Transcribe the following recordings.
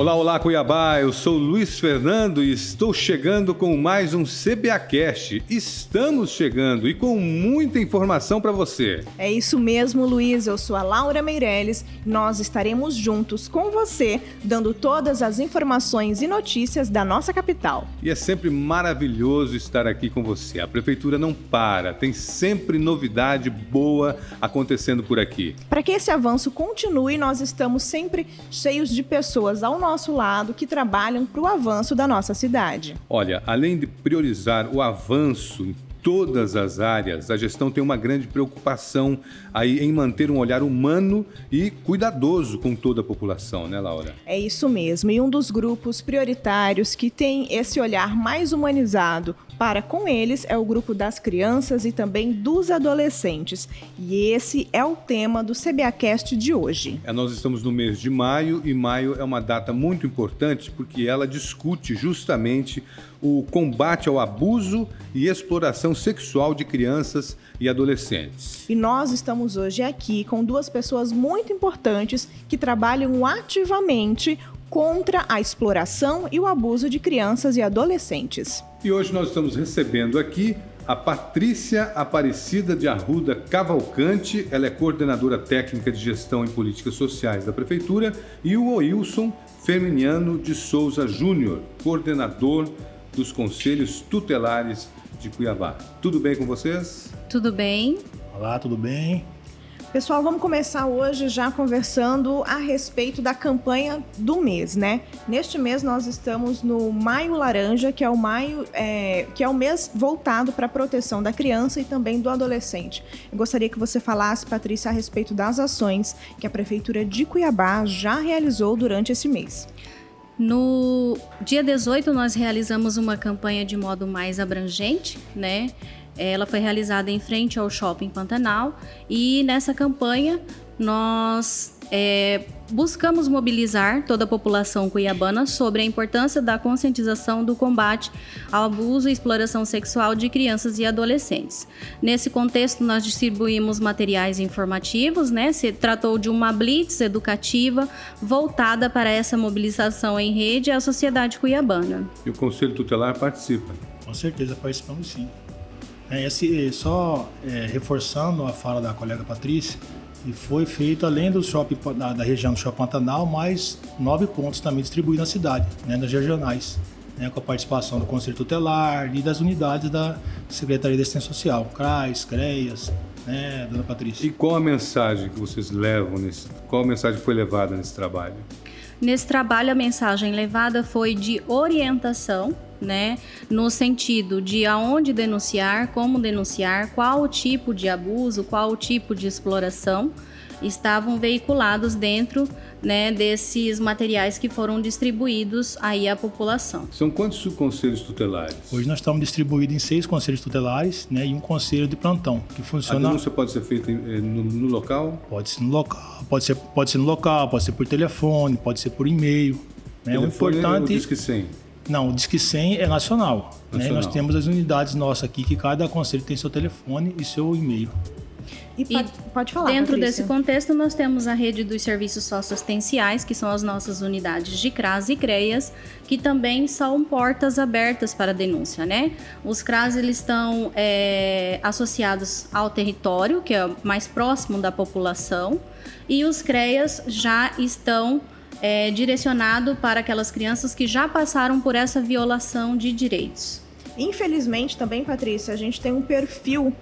Olá, olá Cuiabá, eu sou Luiz Fernando e estou chegando com mais um CBAcast. Estamos chegando e com muita informação para você. É isso mesmo, Luiz. Eu sou a Laura Meirelles. Nós estaremos juntos com você, dando todas as informações e notícias da nossa capital. E é sempre maravilhoso estar aqui com você. A prefeitura não para, tem sempre novidade boa acontecendo por aqui. Para que esse avanço continue, nós estamos sempre cheios de pessoas ao nosso nosso lado que trabalham para o avanço da nossa cidade. Olha, além de priorizar o avanço em todas as áreas, a gestão tem uma grande preocupação aí em manter um olhar humano e cuidadoso com toda a população, né, Laura? É isso mesmo. E um dos grupos prioritários que tem esse olhar mais humanizado para com eles é o grupo das crianças e também dos adolescentes. E esse é o tema do CBAcast de hoje. É, nós estamos no mês de maio e maio é uma data muito importante porque ela discute justamente o combate ao abuso e exploração sexual de crianças e adolescentes. E nós estamos hoje aqui com duas pessoas muito importantes que trabalham ativamente contra a exploração e o abuso de crianças e adolescentes. E hoje nós estamos recebendo aqui a Patrícia Aparecida de Arruda Cavalcante, ela é coordenadora técnica de gestão em políticas sociais da Prefeitura, e o Wilson Feminiano de Souza Júnior, coordenador dos Conselhos Tutelares de Cuiabá. Tudo bem com vocês? Tudo bem. Olá, tudo bem? Pessoal, vamos começar hoje já conversando a respeito da campanha do mês, né? Neste mês nós estamos no Maio Laranja, que é o maio, é, que é o mês voltado para a proteção da criança e também do adolescente. Eu gostaria que você falasse, Patrícia, a respeito das ações que a Prefeitura de Cuiabá já realizou durante esse mês. No dia 18, nós realizamos uma campanha de modo mais abrangente, né? Ela foi realizada em frente ao Shopping Pantanal e nessa campanha nós é, buscamos mobilizar toda a população cuiabana sobre a importância da conscientização do combate ao abuso e exploração sexual de crianças e adolescentes. Nesse contexto, nós distribuímos materiais informativos, né? Se tratou de uma blitz educativa voltada para essa mobilização em rede à sociedade cuiabana. E o Conselho Tutelar participa? Com certeza, participamos sim. É, esse, só é, reforçando a fala da colega Patrícia, e foi feito além do shopping da, da região do Shopping Pantanal, mais nove pontos também distribuídos na cidade, né, nas regionais, né, com a participação do Conselho Tutelar e das unidades da Secretaria de Assistência Social, CRAS, CREAS, né, dona Patrícia. E qual a mensagem que vocês levam nesse, qual a mensagem foi levada nesse trabalho? Nesse trabalho a mensagem levada foi de orientação né? No sentido de aonde denunciar, como denunciar, qual o tipo de abuso, qual o tipo de exploração estavam veiculados dentro né, desses materiais que foram distribuídos aí à população. São quantos conselhos tutelares? Hoje nós estamos distribuídos em seis conselhos tutelares né, e um conselho de plantão que funciona. A denúncia pode ser feita eh, no, no, local? Pode ser no local, pode ser, pode ser no local, pode ser por telefone, pode ser por e-mail. Né? Telefone o importante. Disque 100. Não, o Disque 100 é nacional. nacional. Né? Nós temos as unidades nossas aqui, que cada conselho tem seu telefone e seu e-mail. E, e pode falar. Dentro Patrícia. desse contexto, nós temos a rede dos serviços socioassistenciais, que são as nossas unidades de CRAS e CREAS, que também são portas abertas para denúncia, né? Os CRAS eles estão é, associados ao território, que é mais próximo da população, e os CREAS já estão é, direcionado para aquelas crianças que já passaram por essa violação de direitos. Infelizmente, também, Patrícia, a gente tem um perfil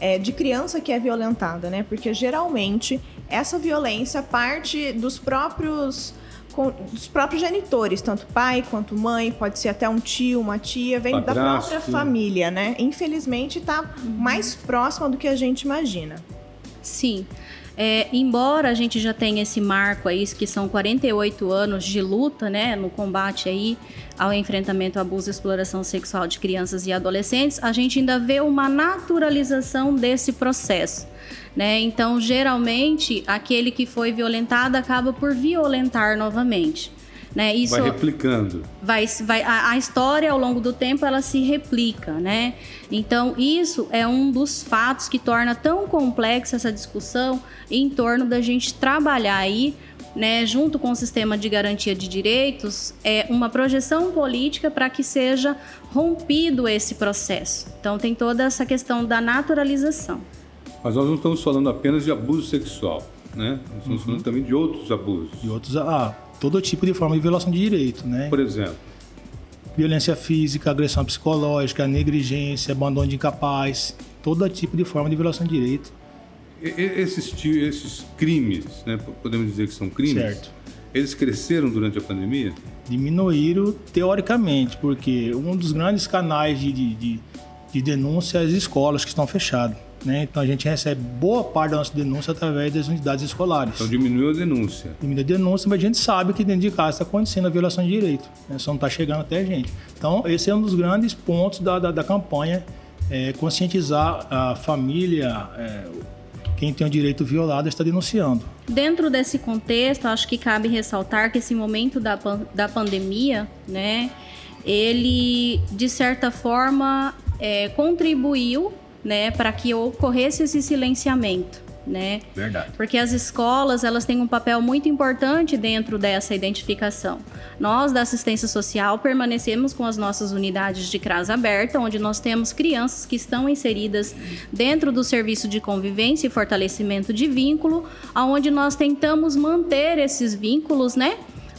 é, de criança que é violentada, né? Porque geralmente essa violência parte dos próprios dos próprios genitores, tanto pai quanto mãe, pode ser até um tio, uma tia, vem Padrasto. da própria família, né? Infelizmente está mais próxima do que a gente imagina. Sim. É, embora a gente já tenha esse marco aí, que são 48 anos de luta, né, no combate aí ao enfrentamento ao abuso e exploração sexual de crianças e adolescentes, a gente ainda vê uma naturalização desse processo. Né? Então, geralmente, aquele que foi violentado acaba por violentar novamente. Né? Isso vai replicando. Vai, vai, a, a, história ao longo do tempo ela se replica, né? Então isso é um dos fatos que torna tão complexa essa discussão em torno da gente trabalhar aí né, junto com o sistema de garantia de direitos, é uma projeção política para que seja rompido esse processo. Então, tem toda essa questão da naturalização. Mas nós não estamos falando apenas de abuso sexual, né? Nós estamos uhum. falando também de outros abusos. De outros, ah, todo tipo de forma de violação de direito, né? Por exemplo? Violência física, agressão psicológica, negligência, abandono de incapaz, todo tipo de forma de violação de direito esses, esses crimes, né, podemos dizer que são crimes, certo. eles cresceram durante a pandemia? Diminuíram teoricamente, porque um dos grandes canais de, de, de denúncia é as escolas que estão fechadas. Né? Então a gente recebe boa parte da nossa denúncia através das unidades escolares. Então diminuiu a denúncia. Diminuiu a denúncia, mas a gente sabe que dentro de casa está acontecendo a violação de direito. Né? Só não está chegando até a gente. Então esse é um dos grandes pontos da, da, da campanha, é, conscientizar a família, é, quem tem o direito violado está denunciando. Dentro desse contexto, acho que cabe ressaltar que esse momento da, da pandemia, né, ele de certa forma é, contribuiu, né, para que ocorresse esse silenciamento né? Verdade. Porque as escolas, elas têm um papel muito importante dentro dessa identificação. Nós, da assistência social, permanecemos com as nossas unidades de CRAS aberta, onde nós temos crianças que estão inseridas dentro do serviço de convivência e fortalecimento de vínculo, aonde nós tentamos manter esses vínculos, né?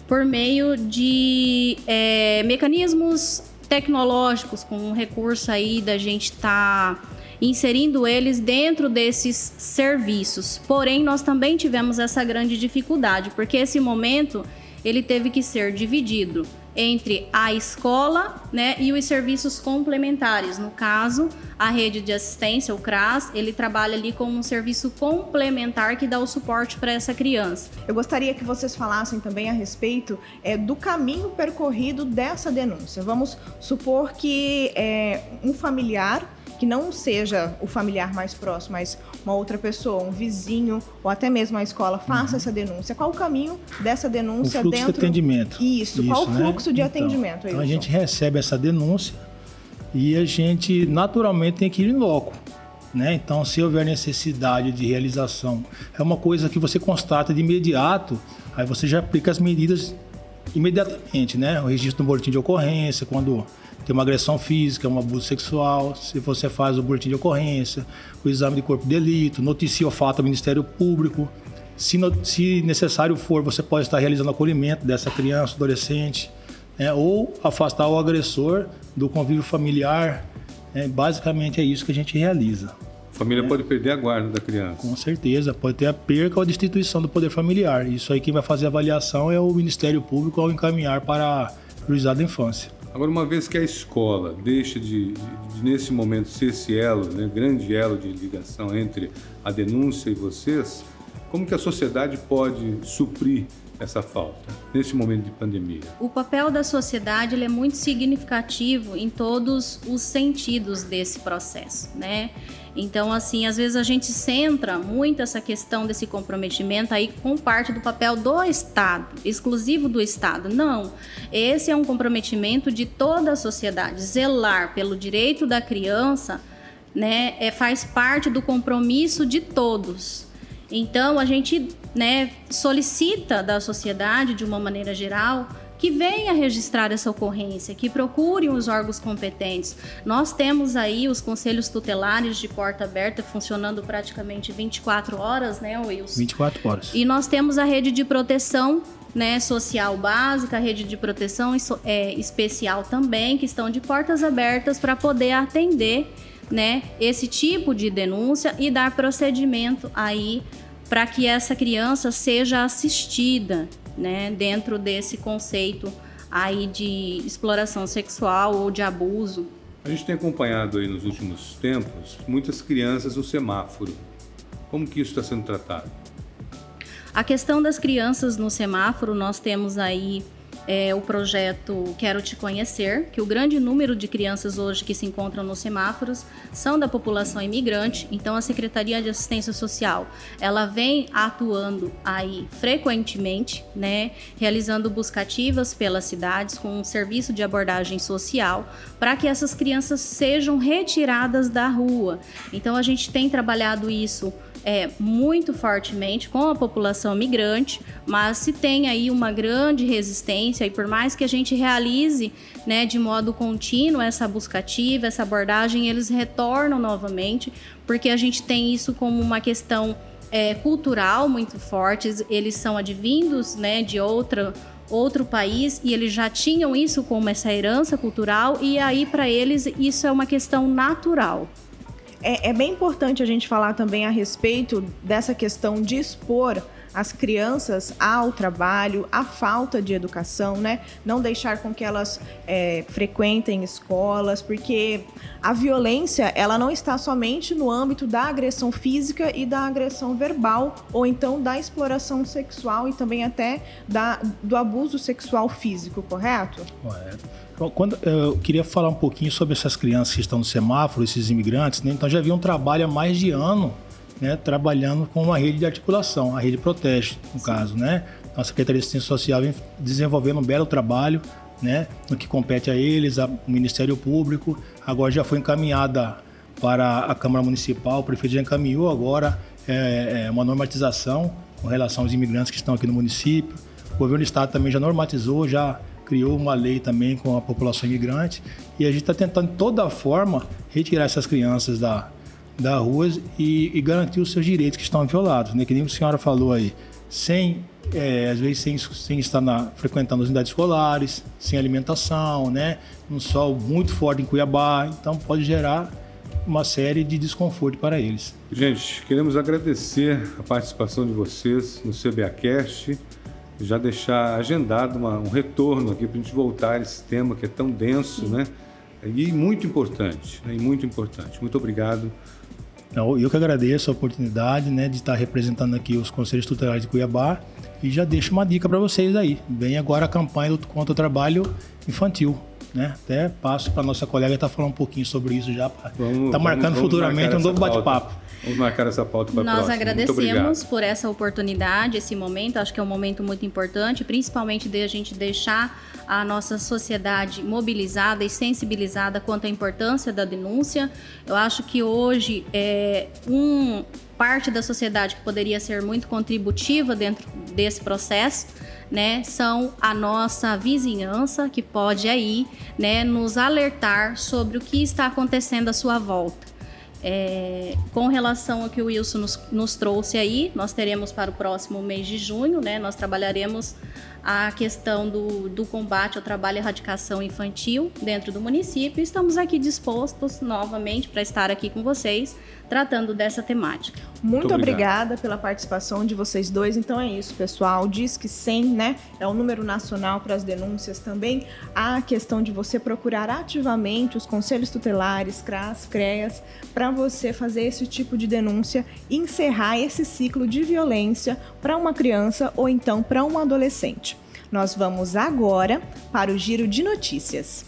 Por meio de é, mecanismos tecnológicos, com um recurso aí da gente estar... Tá inserindo eles dentro desses serviços. Porém, nós também tivemos essa grande dificuldade, porque esse momento ele teve que ser dividido entre a escola né, e os serviços complementares. No caso, a rede de assistência, o CRAS, ele trabalha ali com um serviço complementar que dá o suporte para essa criança. Eu gostaria que vocês falassem também a respeito é, do caminho percorrido dessa denúncia. Vamos supor que é, um familiar que não seja o familiar mais próximo, mas uma outra pessoa, um vizinho ou até mesmo a escola faça uhum. essa denúncia. Qual o caminho dessa denúncia o fluxo dentro? De atendimento. Isso, Isso qual o né? fluxo de então, atendimento? Então a gente recebe essa denúncia e a gente naturalmente tem que ir em loco. Né? Então, se houver necessidade de realização, é uma coisa que você constata de imediato, aí você já aplica as medidas imediatamente, né? O registro do boletim de ocorrência, quando tem uma agressão física, um abuso sexual, se você faz o boletim de ocorrência, o exame de corpo de delito, noticia o fato ao Ministério Público. Se, no, se necessário for, você pode estar realizando acolhimento dessa criança, adolescente, né? ou afastar o agressor do convívio familiar. Né? Basicamente é isso que a gente realiza. A família é. pode perder a guarda da criança. Com certeza, pode ter a perca ou a destituição do poder familiar. Isso aí quem vai fazer a avaliação é o Ministério Público ao encaminhar para o juizado da infância. Agora, uma vez que a escola deixa de, de, de nesse momento, ser esse elo, né, grande elo de ligação entre a denúncia e vocês, como que a sociedade pode suprir essa falta nesse momento de pandemia? O papel da sociedade é muito significativo em todos os sentidos desse processo, né? Então, assim, às vezes a gente centra muito essa questão desse comprometimento aí com parte do papel do Estado, exclusivo do Estado. Não, esse é um comprometimento de toda a sociedade. Zelar pelo direito da criança, né, é, faz parte do compromisso de todos. Então, a gente né, solicita da sociedade, de uma maneira geral, que venha registrar essa ocorrência, que procurem os órgãos competentes. Nós temos aí os conselhos tutelares de porta aberta funcionando praticamente 24 horas, né, Wilson? 24 horas. E nós temos a rede de proteção né, social básica, a rede de proteção é, especial também, que estão de portas abertas para poder atender né, esse tipo de denúncia e dar procedimento aí para que essa criança seja assistida, né, dentro desse conceito aí de exploração sexual ou de abuso. A gente tem acompanhado aí nos últimos tempos muitas crianças no semáforo. Como que isso está sendo tratado? A questão das crianças no semáforo, nós temos aí é, o projeto Quero Te Conhecer, que o grande número de crianças hoje que se encontram nos semáforos são da população imigrante, então a Secretaria de Assistência Social, ela vem atuando aí frequentemente, né, realizando buscativas pelas cidades com um serviço de abordagem social para que essas crianças sejam retiradas da rua. Então a gente tem trabalhado isso é, muito fortemente com a população migrante, mas se tem aí uma grande resistência e por mais que a gente realize né, de modo contínuo essa buscativa, essa abordagem, eles retornam novamente, porque a gente tem isso como uma questão é, cultural muito forte, eles são advindos né, de outra outro país e eles já tinham isso como essa herança cultural e aí para eles isso é uma questão natural. É, é bem importante a gente falar também a respeito dessa questão de expor as crianças ao trabalho, à falta de educação, né? Não deixar com que elas é, frequentem escolas, porque a violência ela não está somente no âmbito da agressão física e da agressão verbal, ou então da exploração sexual e também até da, do abuso sexual físico, correto? Correto. Quando, eu queria falar um pouquinho sobre essas crianças que estão no semáforo, esses imigrantes, né? Então já havia um trabalho há mais de ano né, trabalhando com uma rede de articulação, a rede Protege, no Sim. caso, né? Então, a Secretaria de Assistência Social vem desenvolvendo um belo trabalho, né, no que compete a eles, ao Ministério Público. Agora já foi encaminhada para a Câmara Municipal, o prefeito já encaminhou agora é, é, uma normatização com relação aos imigrantes que estão aqui no município. O governo do estado também já normatizou, já criou uma lei também com a população imigrante e a gente está tentando de toda forma retirar essas crianças da, da rua e, e, garantir os seus direitos que estão violados, né? Que nem a senhora falou aí, sem é, às vezes sem, sem estar na, frequentando as unidades escolares, sem alimentação, né? Um sol muito forte em Cuiabá, então pode gerar uma série de desconforto para eles. Gente, queremos agradecer a participação de vocês no CBAcast, já deixar agendado uma, um retorno aqui para a gente voltar a esse tema que é tão denso, né? E muito importante, né? e muito importante. Muito obrigado então, eu que agradeço a oportunidade né, de estar representando aqui os Conselhos Tutelares de Cuiabá e já deixo uma dica para vocês aí. Vem agora a campanha do contra o trabalho infantil. Né? Até passo para nossa colega estar tá falando um pouquinho sobre isso já. Está marcando vamos, futuramente um novo bate-papo. Vamos marcar essa pauta para Nós agradecemos por essa oportunidade, esse momento. Acho que é um momento muito importante, principalmente de a gente deixar a nossa sociedade mobilizada e sensibilizada quanto à importância da denúncia. Eu acho que hoje é um parte da sociedade que poderia ser muito contributiva dentro desse processo, né, são a nossa vizinhança que pode aí, né, nos alertar sobre o que está acontecendo à sua volta. É, com relação ao que o Wilson nos, nos, trouxe aí, nós teremos para o próximo mês de junho, né? Nós trabalharemos a questão do, do combate ao trabalho e erradicação infantil dentro do município. Estamos aqui dispostos novamente para estar aqui com vocês tratando dessa temática. Muito, Muito obrigada pela participação de vocês dois. Então é isso, pessoal. Diz que 100, né? É o número nacional para as denúncias também. Há a questão de você procurar ativamente os conselhos tutelares, CRAS, CREAS, para você fazer esse tipo de denúncia e encerrar esse ciclo de violência para uma criança ou então para um adolescente. Nós vamos agora para o giro de notícias.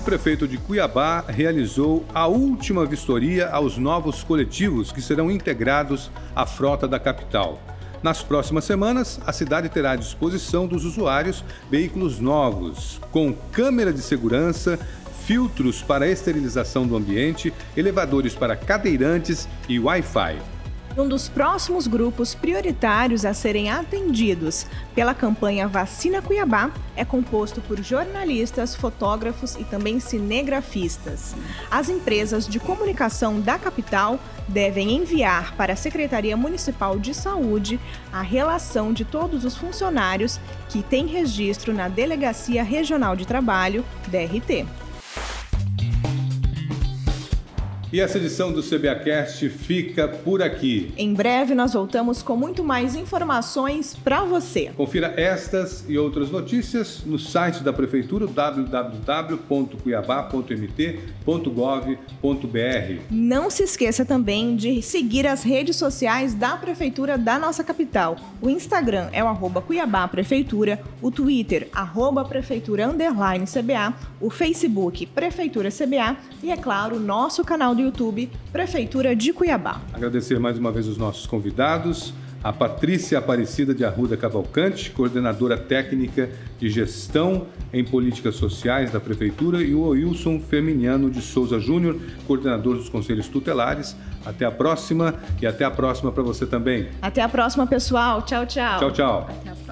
O prefeito de Cuiabá realizou a última vistoria aos novos coletivos que serão integrados à frota da capital. Nas próximas semanas, a cidade terá à disposição dos usuários veículos novos, com câmera de segurança, filtros para esterilização do ambiente, elevadores para cadeirantes e Wi-Fi um dos próximos grupos prioritários a serem atendidos pela campanha Vacina Cuiabá é composto por jornalistas, fotógrafos e também cinegrafistas. As empresas de comunicação da capital devem enviar para a Secretaria Municipal de Saúde a relação de todos os funcionários que têm registro na Delegacia Regional de Trabalho, DRT. E essa edição do CBAcast fica por aqui. Em breve nós voltamos com muito mais informações para você. Confira estas e outras notícias no site da Prefeitura www.cuiabá.mt.gov.br. Não se esqueça também de seguir as redes sociais da Prefeitura da nossa capital. O Instagram é o arroba Cuiabá Prefeitura, o Twitter, arroba Prefeitura Underline CBA, o Facebook Prefeitura CBA e, é claro, o nosso canal do YouTube Prefeitura de Cuiabá. Agradecer mais uma vez os nossos convidados, a Patrícia Aparecida de Arruda Cavalcante, coordenadora técnica de gestão em políticas sociais da Prefeitura, e o Wilson Feminiano de Souza Júnior, coordenador dos conselhos tutelares. Até a próxima e até a próxima para você também. Até a próxima, pessoal. Tchau, tchau. Tchau, tchau.